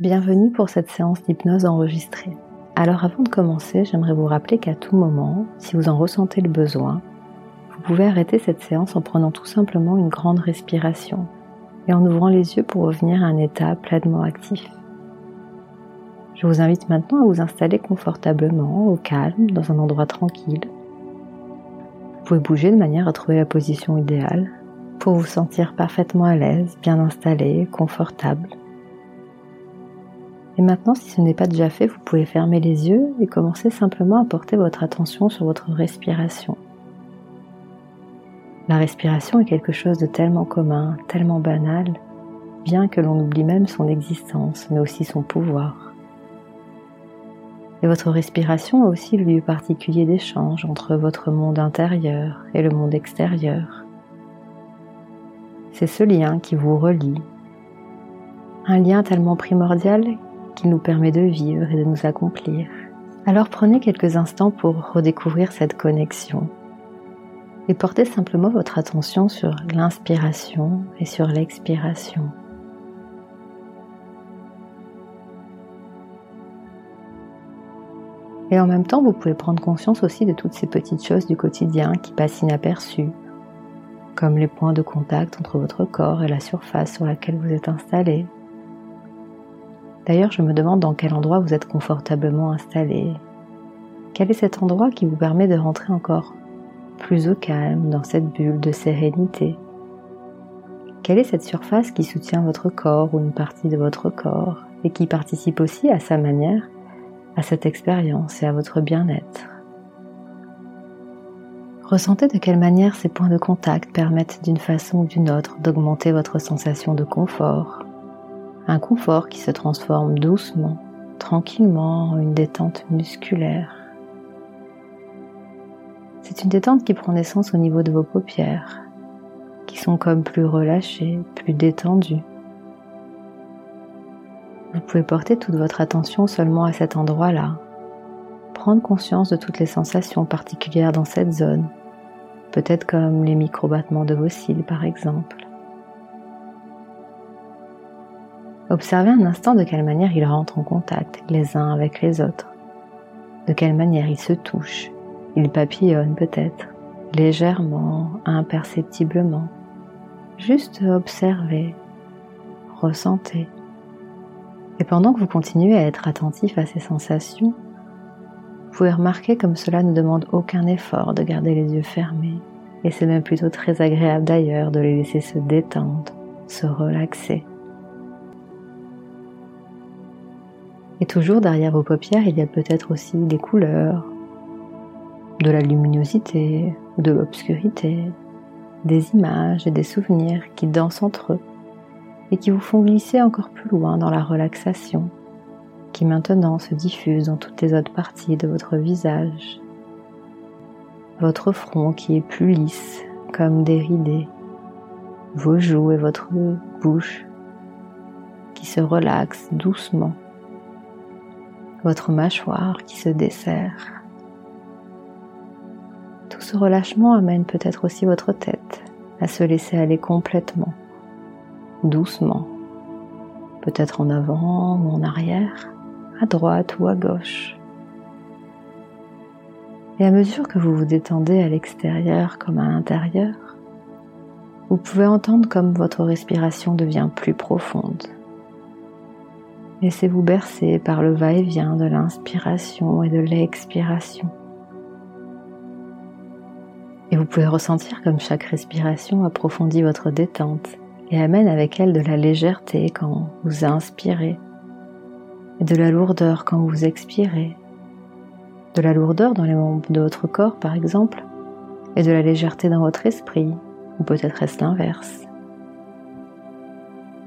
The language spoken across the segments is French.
Bienvenue pour cette séance d'hypnose enregistrée. Alors avant de commencer, j'aimerais vous rappeler qu'à tout moment, si vous en ressentez le besoin, vous pouvez arrêter cette séance en prenant tout simplement une grande respiration et en ouvrant les yeux pour revenir à un état pleinement actif. Je vous invite maintenant à vous installer confortablement, au calme, dans un endroit tranquille. Vous pouvez bouger de manière à trouver la position idéale pour vous sentir parfaitement à l'aise, bien installé, confortable. Et maintenant, si ce n'est pas déjà fait, vous pouvez fermer les yeux et commencer simplement à porter votre attention sur votre respiration. La respiration est quelque chose de tellement commun, tellement banal, bien que l'on oublie même son existence, mais aussi son pouvoir. Et votre respiration a aussi le lieu particulier d'échange entre votre monde intérieur et le monde extérieur. C'est ce lien qui vous relie, un lien tellement primordial qui nous permet de vivre et de nous accomplir. Alors prenez quelques instants pour redécouvrir cette connexion et portez simplement votre attention sur l'inspiration et sur l'expiration. Et en même temps, vous pouvez prendre conscience aussi de toutes ces petites choses du quotidien qui passent inaperçues, comme les points de contact entre votre corps et la surface sur laquelle vous êtes installé, D'ailleurs, je me demande dans quel endroit vous êtes confortablement installé. Quel est cet endroit qui vous permet de rentrer encore plus au calme dans cette bulle de sérénité? Quelle est cette surface qui soutient votre corps ou une partie de votre corps et qui participe aussi à sa manière à cette expérience et à votre bien-être? Ressentez de quelle manière ces points de contact permettent d'une façon ou d'une autre d'augmenter votre sensation de confort, un confort qui se transforme doucement, tranquillement en une détente musculaire. C'est une détente qui prend naissance au niveau de vos paupières, qui sont comme plus relâchées, plus détendues. Vous pouvez porter toute votre attention seulement à cet endroit-là, prendre conscience de toutes les sensations particulières dans cette zone, peut-être comme les micro-battements de vos cils par exemple. Observez un instant de quelle manière ils rentrent en contact les uns avec les autres, de quelle manière ils se touchent, ils papillonnent peut-être, légèrement, imperceptiblement. Juste observez, ressentez. Et pendant que vous continuez à être attentif à ces sensations, vous pouvez remarquer comme cela ne demande aucun effort de garder les yeux fermés. Et c'est même plutôt très agréable d'ailleurs de les laisser se détendre, se relaxer. Et toujours derrière vos paupières, il y a peut-être aussi des couleurs, de la luminosité, de l'obscurité, des images et des souvenirs qui dansent entre eux et qui vous font glisser encore plus loin dans la relaxation qui maintenant se diffuse dans toutes les autres parties de votre visage. Votre front qui est plus lisse comme déridé, vos joues et votre bouche qui se relaxent doucement votre mâchoire qui se desserre. Tout ce relâchement amène peut-être aussi votre tête à se laisser aller complètement, doucement, peut-être en avant ou en arrière, à droite ou à gauche. Et à mesure que vous vous détendez à l'extérieur comme à l'intérieur, vous pouvez entendre comme votre respiration devient plus profonde, Laissez-vous bercer par le va-et-vient de l'inspiration et de l'expiration. Et vous pouvez ressentir comme chaque respiration approfondit votre détente et amène avec elle de la légèreté quand vous inspirez et de la lourdeur quand vous expirez. De la lourdeur dans les membres de votre corps par exemple et de la légèreté dans votre esprit ou peut-être est-ce l'inverse.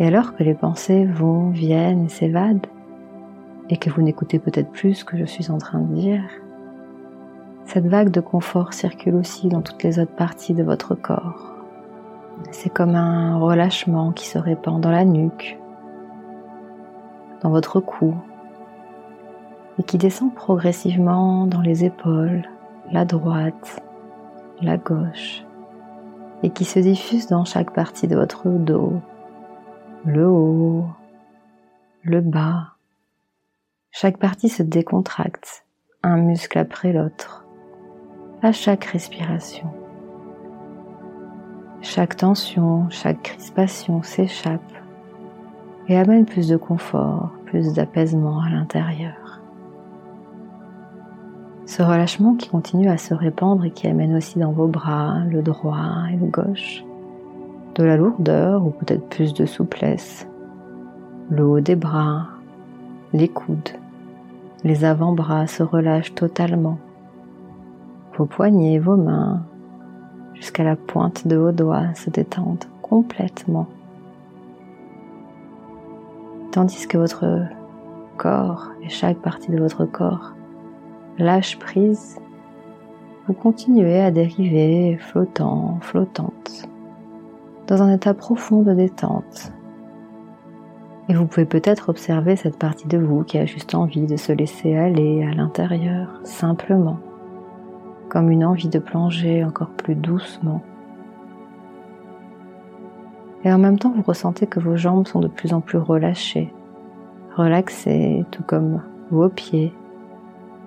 Et alors que les pensées vont, viennent et s'évadent, et que vous n'écoutez peut-être plus ce que je suis en train de dire, cette vague de confort circule aussi dans toutes les autres parties de votre corps. C'est comme un relâchement qui se répand dans la nuque, dans votre cou, et qui descend progressivement dans les épaules, la droite, la gauche, et qui se diffuse dans chaque partie de votre dos, le haut, le bas. Chaque partie se décontracte, un muscle après l'autre, à chaque respiration. Chaque tension, chaque crispation s'échappe et amène plus de confort, plus d'apaisement à l'intérieur. Ce relâchement qui continue à se répandre et qui amène aussi dans vos bras, le droit et le gauche, de la lourdeur ou peut-être plus de souplesse, le haut des bras, les coudes, les avant-bras se relâchent totalement, vos poignets, vos mains, jusqu'à la pointe de vos doigts se détendent complètement. Tandis que votre corps et chaque partie de votre corps lâche prise, vous continuez à dériver flottant, flottante, dans un état profond de détente. Et vous pouvez peut-être observer cette partie de vous qui a juste envie de se laisser aller à l'intérieur, simplement, comme une envie de plonger encore plus doucement. Et en même temps, vous ressentez que vos jambes sont de plus en plus relâchées, relaxées, tout comme vos pieds,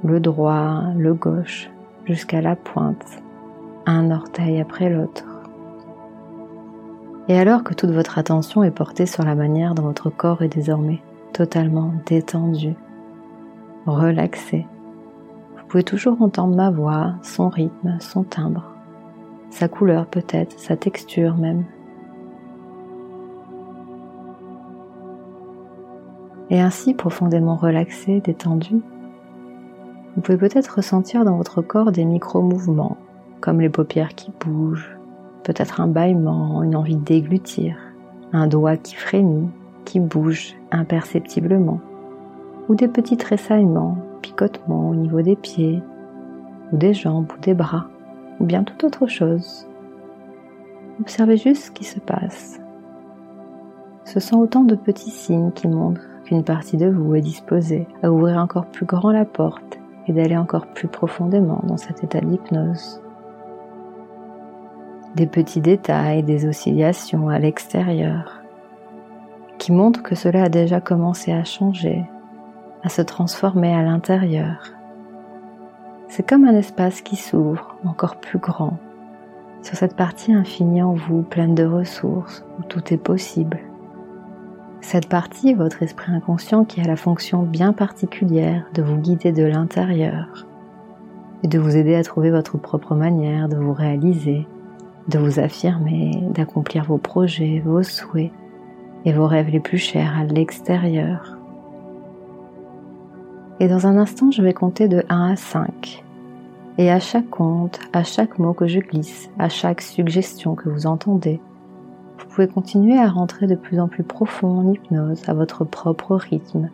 le droit, le gauche, jusqu'à la pointe, un orteil après l'autre. Et alors que toute votre attention est portée sur la manière dont votre corps est désormais totalement détendu, relaxé, vous pouvez toujours entendre ma voix, son rythme, son timbre, sa couleur peut-être, sa texture même. Et ainsi profondément relaxé, détendu, vous pouvez peut-être ressentir dans votre corps des micro-mouvements, comme les paupières qui bougent, peut-être un bâillement, une envie de déglutir, un doigt qui frémit, qui bouge imperceptiblement, ou des petits tressaillements, picotements au niveau des pieds, ou des jambes ou des bras, ou bien toute autre chose. Observez juste ce qui se passe. Ce sont autant de petits signes qui montrent qu'une partie de vous est disposée à ouvrir encore plus grand la porte et d'aller encore plus profondément dans cet état d'hypnose. Des petits détails, des oscillations à l'extérieur qui montrent que cela a déjà commencé à changer, à se transformer à l'intérieur. C'est comme un espace qui s'ouvre encore plus grand sur cette partie infinie en vous, pleine de ressources, où tout est possible. Cette partie, votre esprit inconscient qui a la fonction bien particulière de vous guider de l'intérieur et de vous aider à trouver votre propre manière de vous réaliser, de vous affirmer, d'accomplir vos projets, vos souhaits et vos rêves les plus chers à l'extérieur. Et dans un instant, je vais compter de 1 à 5. Et à chaque compte, à chaque mot que je glisse, à chaque suggestion que vous entendez, vous pouvez continuer à rentrer de plus en plus profond en hypnose à votre propre rythme.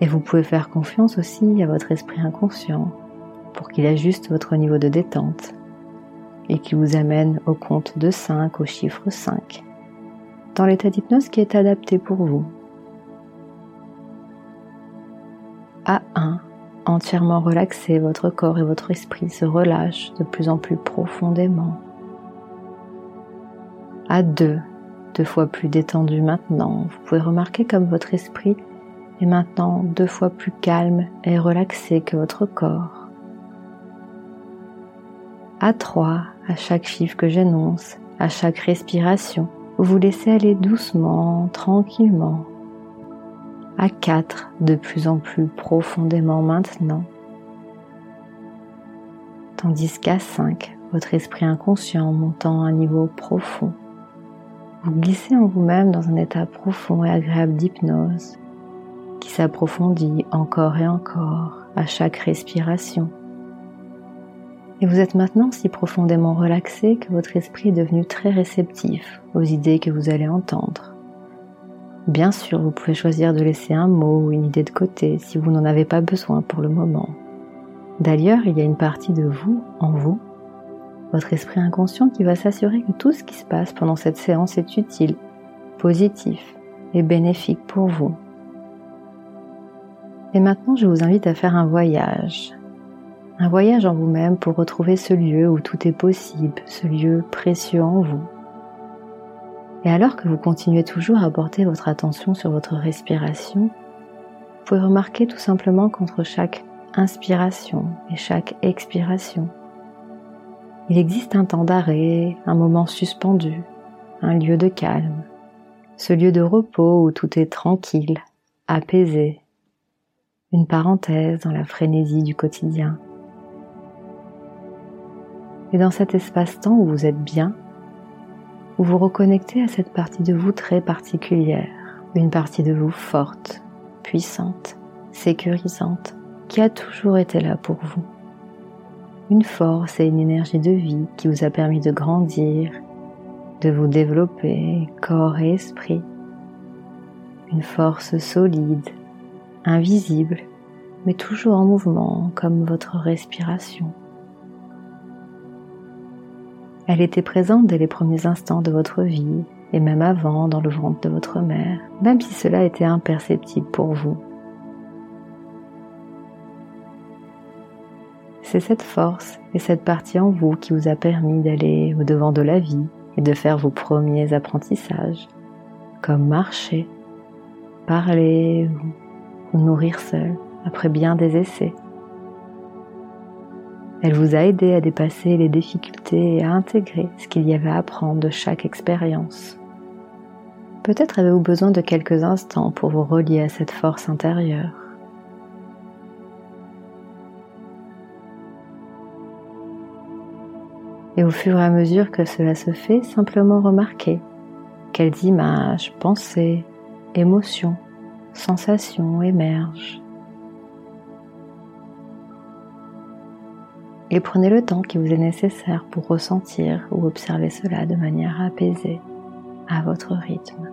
Et vous pouvez faire confiance aussi à votre esprit inconscient pour qu'il ajuste votre niveau de détente et qui vous amène au compte de 5 au chiffre 5 dans l'état d'hypnose qui est adapté pour vous. À 1, entièrement relaxé, votre corps et votre esprit se relâchent de plus en plus profondément à deux, deux fois plus détendu maintenant. Vous pouvez remarquer comme votre esprit est maintenant deux fois plus calme et relaxé que votre corps. À trois, à chaque chiffre que j'énonce, à chaque respiration, vous laissez aller doucement, tranquillement. À quatre, de plus en plus profondément maintenant. Tandis qu'à cinq, votre esprit inconscient montant à un niveau profond vous glissez en vous-même dans un état profond et agréable d'hypnose qui s'approfondit encore et encore à chaque respiration. Et vous êtes maintenant si profondément relaxé que votre esprit est devenu très réceptif aux idées que vous allez entendre. Bien sûr, vous pouvez choisir de laisser un mot ou une idée de côté si vous n'en avez pas besoin pour le moment. D'ailleurs, il y a une partie de vous, en vous, votre esprit inconscient qui va s'assurer que tout ce qui se passe pendant cette séance est utile, positif et bénéfique pour vous. Et maintenant, je vous invite à faire un voyage. Un voyage en vous-même pour retrouver ce lieu où tout est possible, ce lieu précieux en vous. Et alors que vous continuez toujours à porter votre attention sur votre respiration, vous pouvez remarquer tout simplement qu'entre chaque inspiration et chaque expiration, il existe un temps d'arrêt, un moment suspendu, un lieu de calme, ce lieu de repos où tout est tranquille, apaisé, une parenthèse dans la frénésie du quotidien. Et dans cet espace-temps où vous êtes bien, vous vous reconnectez à cette partie de vous très particulière, une partie de vous forte, puissante, sécurisante, qui a toujours été là pour vous. Une force et une énergie de vie qui vous a permis de grandir, de vous développer corps et esprit. Une force solide, invisible, mais toujours en mouvement comme votre respiration. Elle était présente dès les premiers instants de votre vie et même avant dans le ventre de votre mère, même si cela était imperceptible pour vous. C'est cette force et cette partie en vous qui vous a permis d'aller au devant de la vie et de faire vos premiers apprentissages, comme marcher, parler ou nourrir seul après bien des essais. Elle vous a aidé à dépasser les difficultés et à intégrer ce qu'il y avait à apprendre de chaque expérience. Peut-être avez-vous besoin de quelques instants pour vous relier à cette force intérieure. Et au fur et à mesure que cela se fait, simplement remarquez quelles images, pensées, émotions, sensations émergent. Et prenez le temps qui vous est nécessaire pour ressentir ou observer cela de manière apaisée, à votre rythme.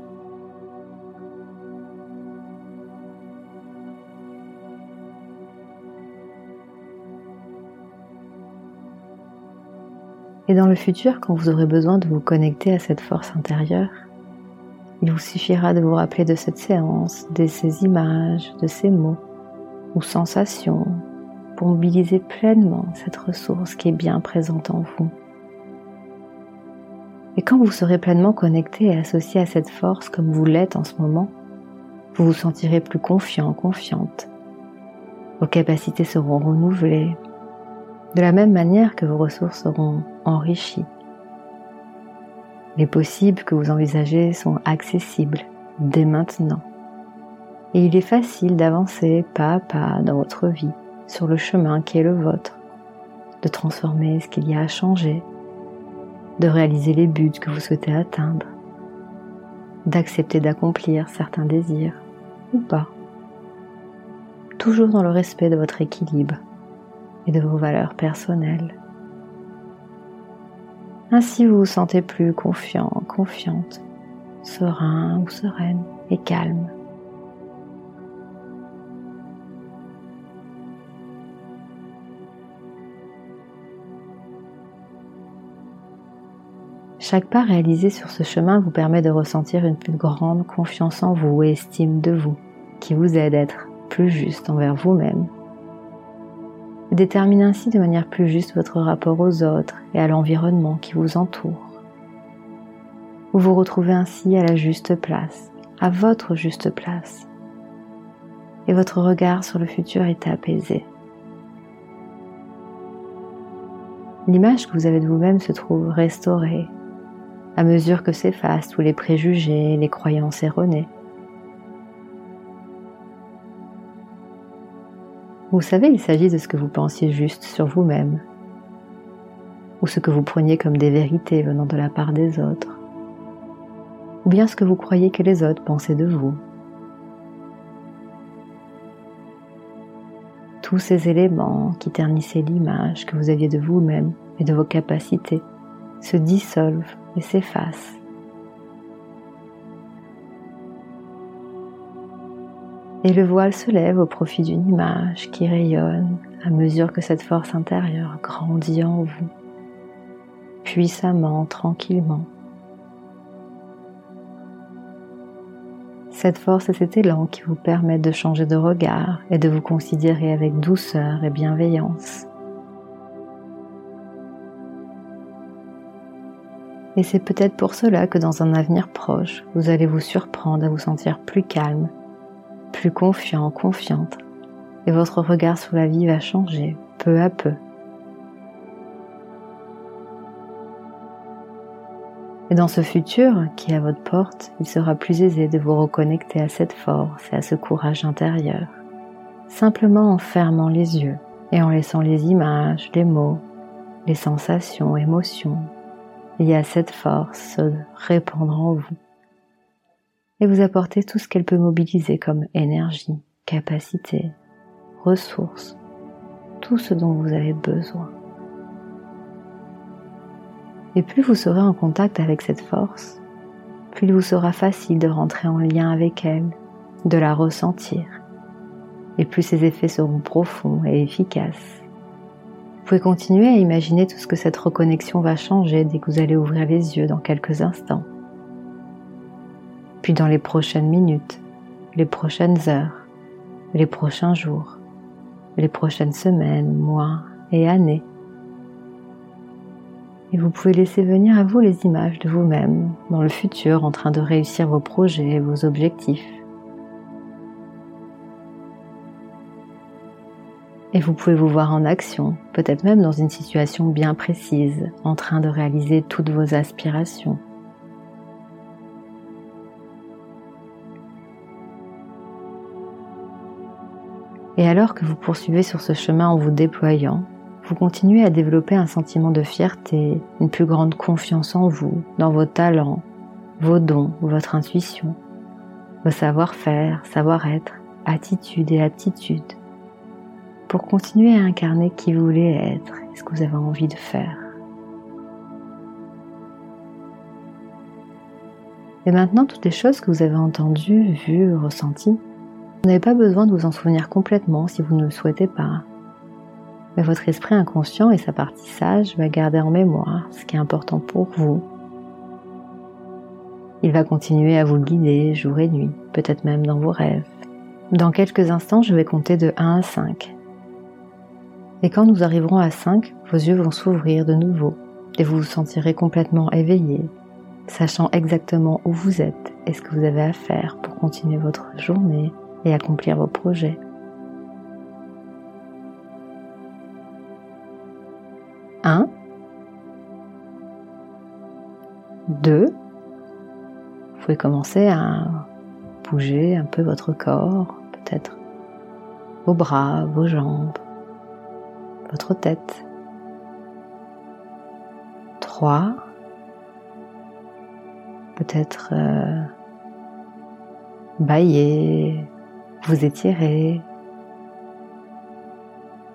Et dans le futur, quand vous aurez besoin de vous connecter à cette force intérieure, il vous suffira de vous rappeler de cette séance, de ces images, de ces mots ou sensations pour mobiliser pleinement cette ressource qui est bien présente en vous. Et quand vous serez pleinement connecté et associé à cette force comme vous l'êtes en ce moment, vous vous sentirez plus confiant, confiante. Vos capacités seront renouvelées, de la même manière que vos ressources seront enrichies. Les possibles que vous envisagez sont accessibles dès maintenant. Et il est facile d'avancer pas à pas dans votre vie sur le chemin qui est le vôtre, de transformer ce qu'il y a à changer, de réaliser les buts que vous souhaitez atteindre, d'accepter d'accomplir certains désirs ou pas, toujours dans le respect de votre équilibre et de vos valeurs personnelles. Ainsi vous vous sentez plus confiant, confiante, serein ou sereine et calme. Chaque pas réalisé sur ce chemin vous permet de ressentir une plus grande confiance en vous et estime de vous, qui vous aide à être plus juste envers vous-même détermine ainsi de manière plus juste votre rapport aux autres et à l'environnement qui vous entoure. Vous vous retrouvez ainsi à la juste place, à votre juste place, et votre regard sur le futur est apaisé. L'image que vous avez de vous-même se trouve restaurée à mesure que s'effacent tous les préjugés, les croyances erronées. Vous savez, il s'agit de ce que vous pensiez juste sur vous-même, ou ce que vous preniez comme des vérités venant de la part des autres, ou bien ce que vous croyez que les autres pensaient de vous. Tous ces éléments qui ternissaient l'image que vous aviez de vous-même et de vos capacités se dissolvent et s'effacent et le voile se lève au profit d'une image qui rayonne à mesure que cette force intérieure grandit en vous, puissamment, tranquillement. Cette force et cet élan qui vous permettent de changer de regard et de vous considérer avec douceur et bienveillance. Et c'est peut-être pour cela que dans un avenir proche, vous allez vous surprendre à vous sentir plus calme, plus confiant, confiante, et votre regard sur la vie va changer peu à peu. Et dans ce futur qui est à votre porte, il sera plus aisé de vous reconnecter à cette force et à ce courage intérieur, simplement en fermant les yeux et en laissant les images, les mots, les sensations, émotions liées à cette force se répandre en vous et vous apporter tout ce qu'elle peut mobiliser comme énergie, capacité, ressources, tout ce dont vous avez besoin. Et plus vous serez en contact avec cette force, plus il vous sera facile de rentrer en lien avec elle, de la ressentir, et plus ses effets seront profonds et efficaces. Vous pouvez continuer à imaginer tout ce que cette reconnexion va changer dès que vous allez ouvrir les yeux dans quelques instants. Puis dans les prochaines minutes, les prochaines heures, les prochains jours, les prochaines semaines, mois et années, et vous pouvez laisser venir à vous les images de vous-même dans le futur en train de réussir vos projets, vos objectifs. Et vous pouvez vous voir en action, peut-être même dans une situation bien précise, en train de réaliser toutes vos aspirations. Et alors que vous poursuivez sur ce chemin en vous déployant, vous continuez à développer un sentiment de fierté, une plus grande confiance en vous, dans vos talents, vos dons, votre intuition, vos savoir-faire, savoir-être, attitude et aptitude, pour continuer à incarner qui vous voulez être et ce que vous avez envie de faire. Et maintenant, toutes les choses que vous avez entendues, vues, ressenties, vous n'avez pas besoin de vous en souvenir complètement si vous ne le souhaitez pas mais votre esprit inconscient et sa partie sage va garder en mémoire ce qui est important pour vous. Il va continuer à vous guider jour et nuit, peut-être même dans vos rêves. Dans quelques instants, je vais compter de 1 à 5. Et quand nous arriverons à 5, vos yeux vont s'ouvrir de nouveau et vous vous sentirez complètement éveillé, sachant exactement où vous êtes et ce que vous avez à faire pour continuer votre journée et accomplir vos projets. 1, 2, vous pouvez commencer à bouger un peu votre corps, peut-être vos bras, vos jambes, tête. 3, peut-être euh, bailler, vous étirer.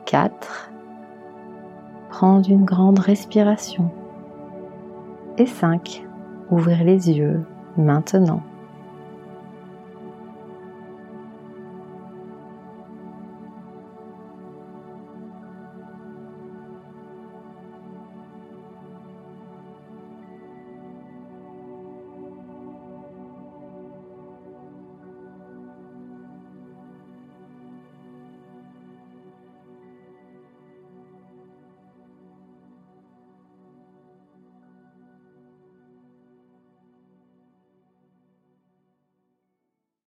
4, prendre une grande respiration. Et 5. Ouvrir les yeux maintenant.